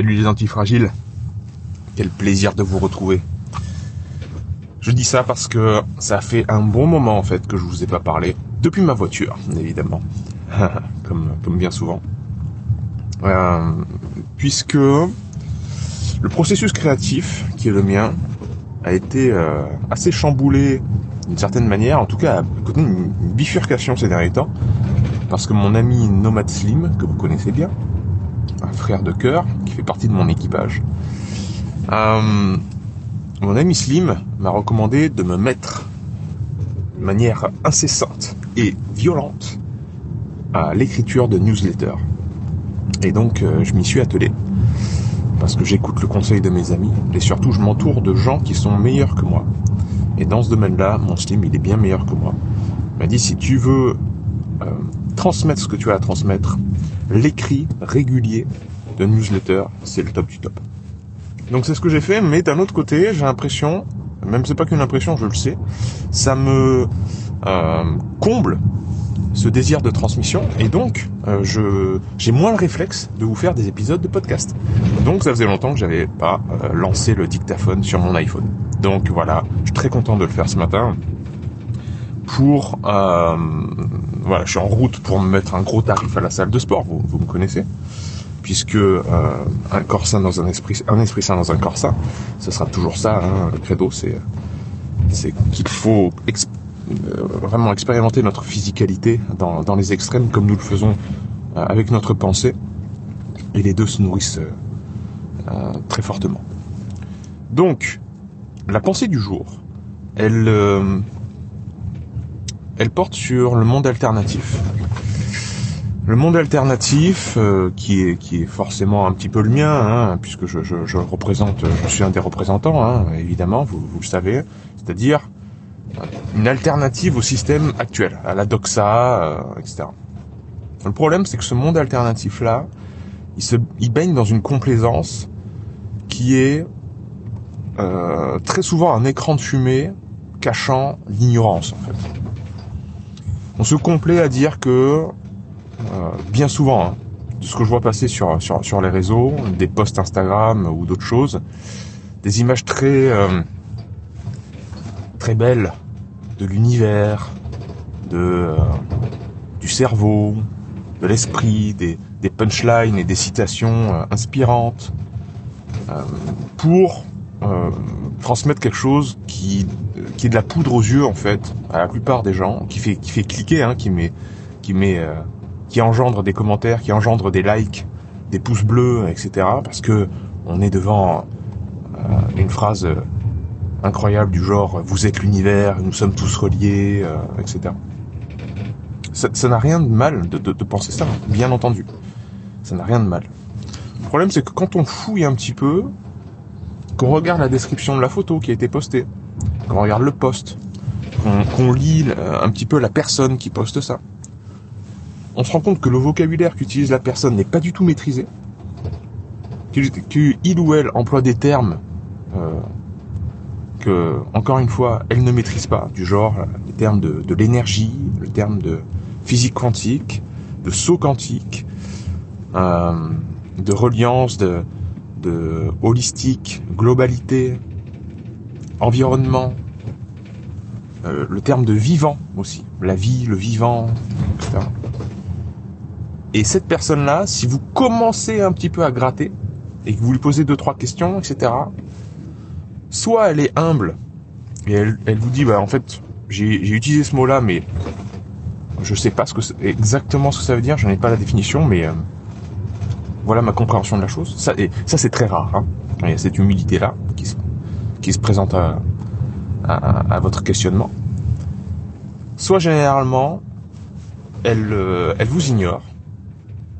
Salut les antifragiles. Quel plaisir de vous retrouver. Je dis ça parce que ça fait un bon moment en fait que je vous ai pas parlé. Depuis ma voiture, évidemment. comme, bien souvent. Euh, puisque le processus créatif, qui est le mien, a été euh, assez chamboulé d'une certaine manière, en tout cas a une bifurcation ces derniers temps, parce que mon ami Nomad Slim, que vous connaissez bien, un frère de cœur qui fait partie de mon équipage. Euh, mon ami Slim m'a recommandé de me mettre de manière incessante et violente à l'écriture de newsletters. Et donc euh, je m'y suis attelé parce que j'écoute le conseil de mes amis et surtout je m'entoure de gens qui sont meilleurs que moi. Et dans ce domaine-là, mon Slim il est bien meilleur que moi. Il m'a dit si tu veux euh, transmettre ce que tu as à transmettre, l'écrit régulier de newsletter, c'est le top du top. Donc c'est ce que j'ai fait, mais d'un autre côté, j'ai l'impression, même c'est pas qu'une impression, je le sais, ça me euh, comble ce désir de transmission et donc euh, je j'ai moins le réflexe de vous faire des épisodes de podcast. Donc ça faisait longtemps que j'avais pas euh, lancé le dictaphone sur mon iPhone. Donc voilà, je suis très content de le faire ce matin pour voilà, je suis en route pour me mettre un gros tarif à la salle de sport, vous, vous me connaissez, puisque euh, un dans un esprit, un sain dans un corps sain, ce sera toujours ça, hein, le credo, c'est qu'il faut euh, vraiment expérimenter notre physicalité dans, dans les extrêmes comme nous le faisons euh, avec notre pensée, et les deux se nourrissent très fortement. Donc, la pensée du jour, elle elle porte sur le monde alternatif. Le monde alternatif, euh, qui est qui est forcément un petit peu le mien, hein, puisque je, représente, je suis un des représentants, hein, évidemment, vous, le savez, c'est-à-dire une alternative au système actuel, à la doxa, euh, etc. Le problème, c'est que ce monde alternatif-là, il se, il baigne dans une complaisance qui est euh, très souvent un écran de fumée cachant l'ignorance, en fait on se complaît à dire que euh, bien souvent, hein, de ce que je vois passer sur, les réseaux, des posts Instagram ou d'autres choses, des images très euh, belles de l'univers, euh, du cerveau, de l'esprit, des, punchlines et des citations inspirantes pour euh, transmettre quelque chose qui qui est de la poudre aux yeux en fait à la plupart des gens, qui fait qui fait cliquer, hein, qui met qui met euh, qui engendre des commentaires, qui engendre des likes, des pouces bleus, etc. Parce que on est devant euh, une phrase euh, incroyable du genre vous êtes l'univers, nous sommes tous reliés, euh, etc. Ça n'a rien de mal de, de, de penser ça, bien entendu. Ça n'a rien de mal. Le problème c'est que quand on fouille un petit peu, qu'on regarde la description de la photo qui a été postée, qu'on regarde le post, qu'on lit euh, un petit peu la personne qui poste ça, on se rend compte que le vocabulaire qu'utilise la personne n'est pas du tout maîtrisé, qu'il ou elle emploie des termes euh, que, encore une fois, elle ne maîtrise pas, du genre euh, les termes de, l'énergie, le terme de physique quantique, de saut quantique, de reliance, de, de holistique, globalité, environnement, euh, le terme de vivant aussi, la vie, le vivant, etc. Et cette personne-là, si vous commencez un petit peu à gratter et que vous lui posez deux trois questions, etc. Soit elle est humble et elle, vous dit bah en fait j'ai utilisé ce mot-là mais je sais pas que exactement ce que ça veut dire, j'en ai pas la définition mais euh, voilà ma compréhension de la chose. Ça, et ça c'est très rare. Hein. Il y a cette humilité-là qui se, qui se présente à, à, à votre questionnement. Soit généralement, elle, euh, elle vous ignore,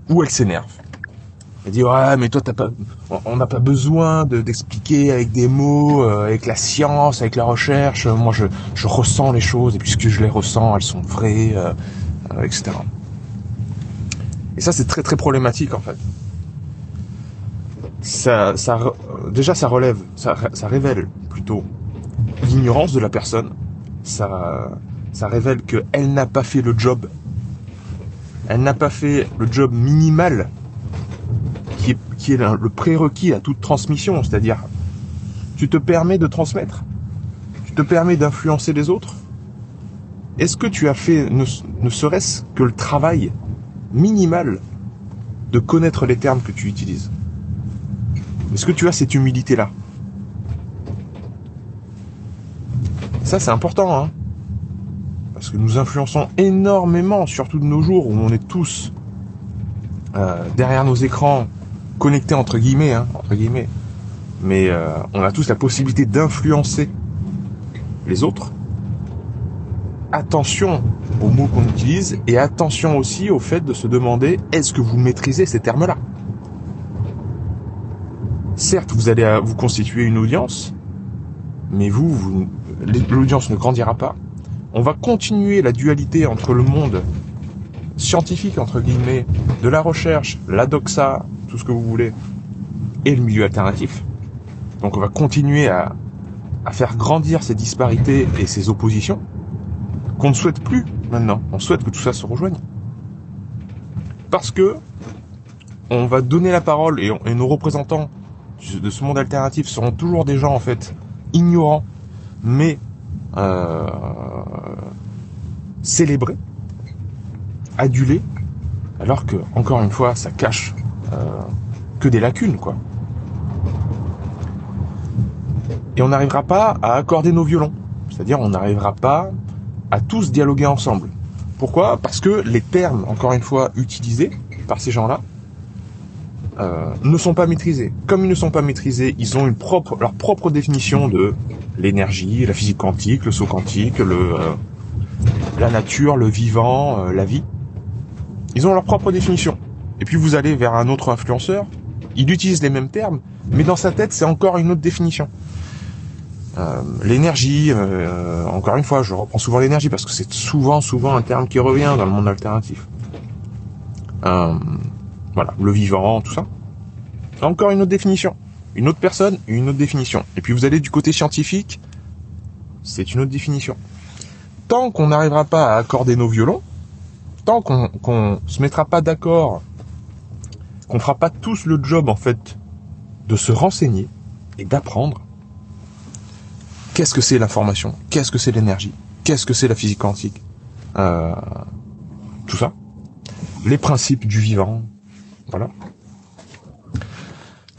ou elle s'énerve. Elle dit ouais mais toi t'as pas, on n'a pas besoin de d'expliquer avec des mots, euh, avec la science, avec la recherche. Moi je, je ressens les choses et puisque je les ressens, elles sont vraies, euh, euh, etc. Et ça c'est très très problématique en fait. Ça, ça déjà ça relève, ça, ça révèle plutôt l'ignorance de la personne. Ça, ça révèle qu'elle n'a pas fait le job. Elle n'a pas fait le job minimal qui est le prérequis à toute transmission, c'est-à-dire tu te permets de transmettre, tu te permets d'influencer les autres. Est-ce que tu as fait ne, serait-ce que le travail minimal de connaître les termes que tu utilises? Est-ce que tu as cette humilité-là Ça c'est important, hein parce que nous influençons énormément, surtout de nos jours où on est tous euh, derrière nos écrans connectés entre guillemets, hein, entre guillemets. Mais euh, on a tous la possibilité d'influencer les autres. Attention aux mots qu'on utilise et attention aussi au fait de se demander est-ce que vous maîtrisez ces termes-là? Certes, vous allez vous constituer une audience, mais vous, vous l'audience ne grandira pas. On va continuer la dualité entre le monde scientifique, entre guillemets, de la recherche, la doxa, tout ce que vous voulez, et le milieu alternatif. Donc on va continuer à, faire grandir ces disparités et ces oppositions qu'on ne souhaite plus maintenant. On souhaite que tout ça se rejoigne. Parce que on va donner la parole et, nos représentants de ce monde alternatif seront toujours des gens en fait ignorants, mais euh, célébrés, adulés, alors que encore une fois ça cache euh, que des lacunes, quoi. Et on n'arrivera pas à accorder nos violons. C'est-à-dire, on n'arrivera pas à tous dialoguer ensemble. Pourquoi? Parce que les termes, encore une fois, utilisés par ces gens-là, euh, ne sont pas maîtrisés. Comme ils ne sont pas maîtrisés, ils ont leur propre définition de l'énergie, la physique quantique, le saut quantique, euh, la nature, le vivant, la vie. Ils ont leur propre définition. Et puis vous allez vers un autre influenceur, il utilise les mêmes termes, mais dans sa tête c'est encore une autre définition. Euh, l'énergie, euh, encore une fois, je reprends souvent l'énergie parce que c'est souvent, souvent un terme qui revient dans le monde alternatif. Euh, voilà, le vivant, tout ça. Encore une autre définition. Une autre personne, une autre définition. Et puis vous allez du côté scientifique, c'est une autre définition. Tant qu'on n'arrivera pas à accorder nos violons, tant qu'on ne se mettra pas d'accord qu'on fera pas tous le job en fait de se renseigner et d'apprendre qu'est-ce que c'est l'information, qu'est-ce que c'est l'énergie, qu'est-ce que c'est la physique quantique, euh, tout ça, les principes du vivant, voilà.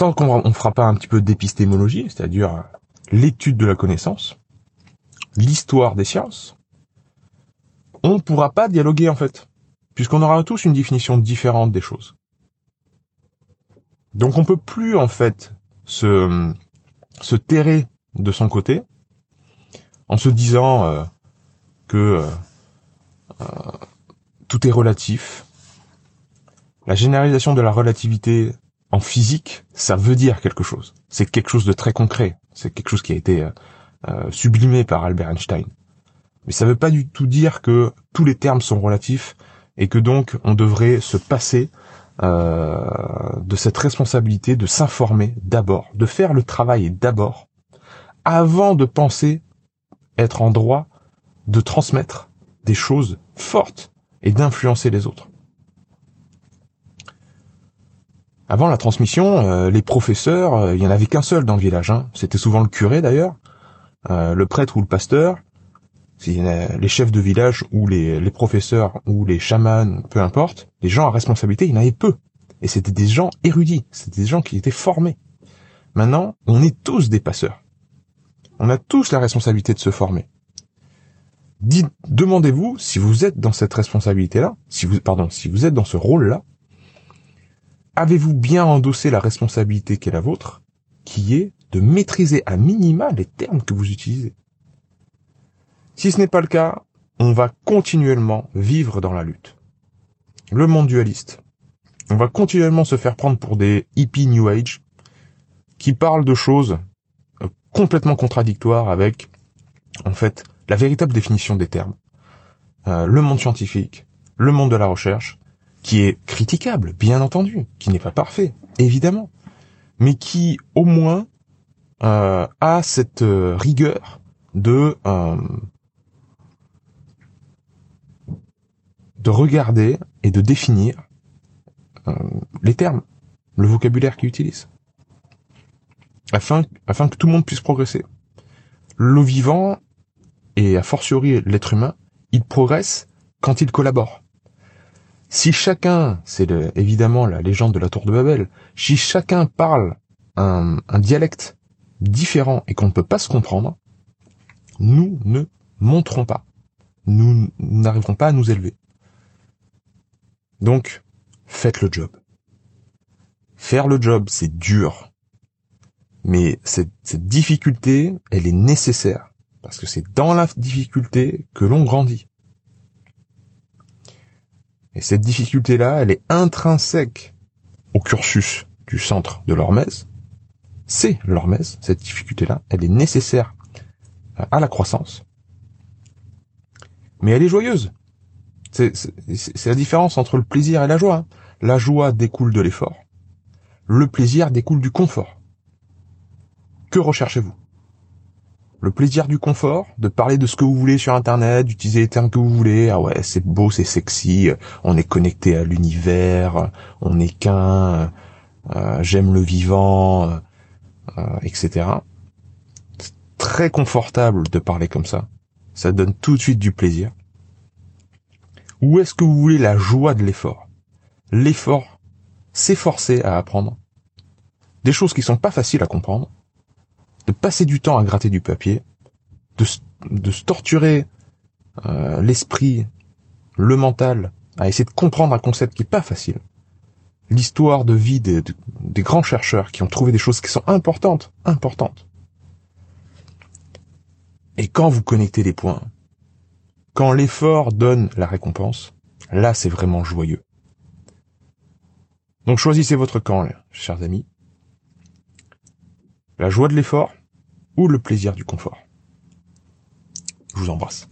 Tant qu'on ne fera pas un petit peu d'épistémologie, c'est-à-dire l'étude de la connaissance, l'histoire des sciences, on ne pourra pas dialoguer en fait, puisqu'on aura tous une définition différente des choses. Donc on peut plus en fait se, se terrer de son côté en se disant euh, que euh, euh, tout est relatif. La généralisation de la relativité en physique, ça veut dire quelque chose. C'est quelque chose de très concret. C'est quelque chose qui a été sublimé par Albert Einstein. Mais ça ne veut pas du tout dire que tous les termes sont relatifs et que donc on devrait se passer euh, de cette responsabilité de s'informer d'abord, de faire le travail d'abord, avant de penser être en droit de transmettre des choses fortes et d'influencer les autres. Avant la transmission, euh, les professeurs, euh, il y en avait qu'un seul dans le village. Hein. C'était souvent le curé d'ailleurs, le prêtre ou le pasteur, les chefs de village ou les, professeurs ou les chamans, peu importe, les gens à responsabilité, il y en avait peu. Et c'était des gens érudits, c'était des gens qui étaient formés. Maintenant, on est tous des passeurs. On a tous la responsabilité de se former. Dites, demandez-vous si vous êtes dans cette responsabilité-là, si vous, pardon, si vous êtes dans ce rôle-là, avez-vous bien endossé la responsabilité qui est la vôtre, qui est de maîtriser à minima les termes que vous utilisez? Si ce n'est pas le cas, on va continuellement vivre dans la lutte. Le monde dualiste, On va continuellement se faire prendre pour des hippies New Age qui parlent de choses euh, complètement contradictoires avec, en fait, la véritable définition des termes. Euh, le monde scientifique, le monde de la recherche, qui est critiquable, bien entendu, qui n'est pas parfait, évidemment, mais qui, au moins, euh, a cette rigueur de de regarder et de définir euh, les termes, le vocabulaire qu'ils utilisent, afin, afin que tout le monde puisse progresser. Le vivant, et a fortiori l'être humain, il progresse quand il collabore. Si chacun, c'est évidemment la légende de la tour de Babel, si chacun parle un, dialecte différent et qu'on ne peut pas se comprendre, nous ne monterons pas. Nous n'arriverons pas à nous élever. Donc, faites le job. Faire le job, c'est dur. Mais cette, difficulté, elle est nécessaire. Parce que c'est dans la difficulté que l'on grandit. Et cette difficulté-là, elle est intrinsèque au cursus du centre de l'hormèse. C'est l'hormèse, cette difficulté-là, elle est nécessaire à la croissance. Mais elle est joyeuse. C'est la différence entre le plaisir et la joie. Hein. La joie découle de l'effort. Le plaisir découle du confort. Que recherchez-vous? Le plaisir du confort, de parler de ce que vous voulez sur Internet, d'utiliser les termes que vous voulez. Ah ouais, c'est beau, c'est sexy, on est connecté à l'univers, on est qu'un, euh, j'aime le vivant, euh, etc. C'est très confortable de parler comme ça. Ça donne tout de suite du plaisir. Ou est-ce que vous voulez la joie de l'effort? L'effort, s'efforcer à apprendre. Des choses qui sont pas faciles à comprendre. De passer du temps à gratter du papier. De, de se torturer euh, l'esprit, le mental, à essayer de comprendre un concept qui est pas facile. L'histoire de vie des, des grands chercheurs qui ont trouvé des choses qui sont importantes, importantes. Et quand vous connectez les points, quand l'effort donne la récompense, là c'est vraiment joyeux. Donc choisissez votre camp, chers amis. La joie de l'effort ou le plaisir du confort. Je vous embrasse.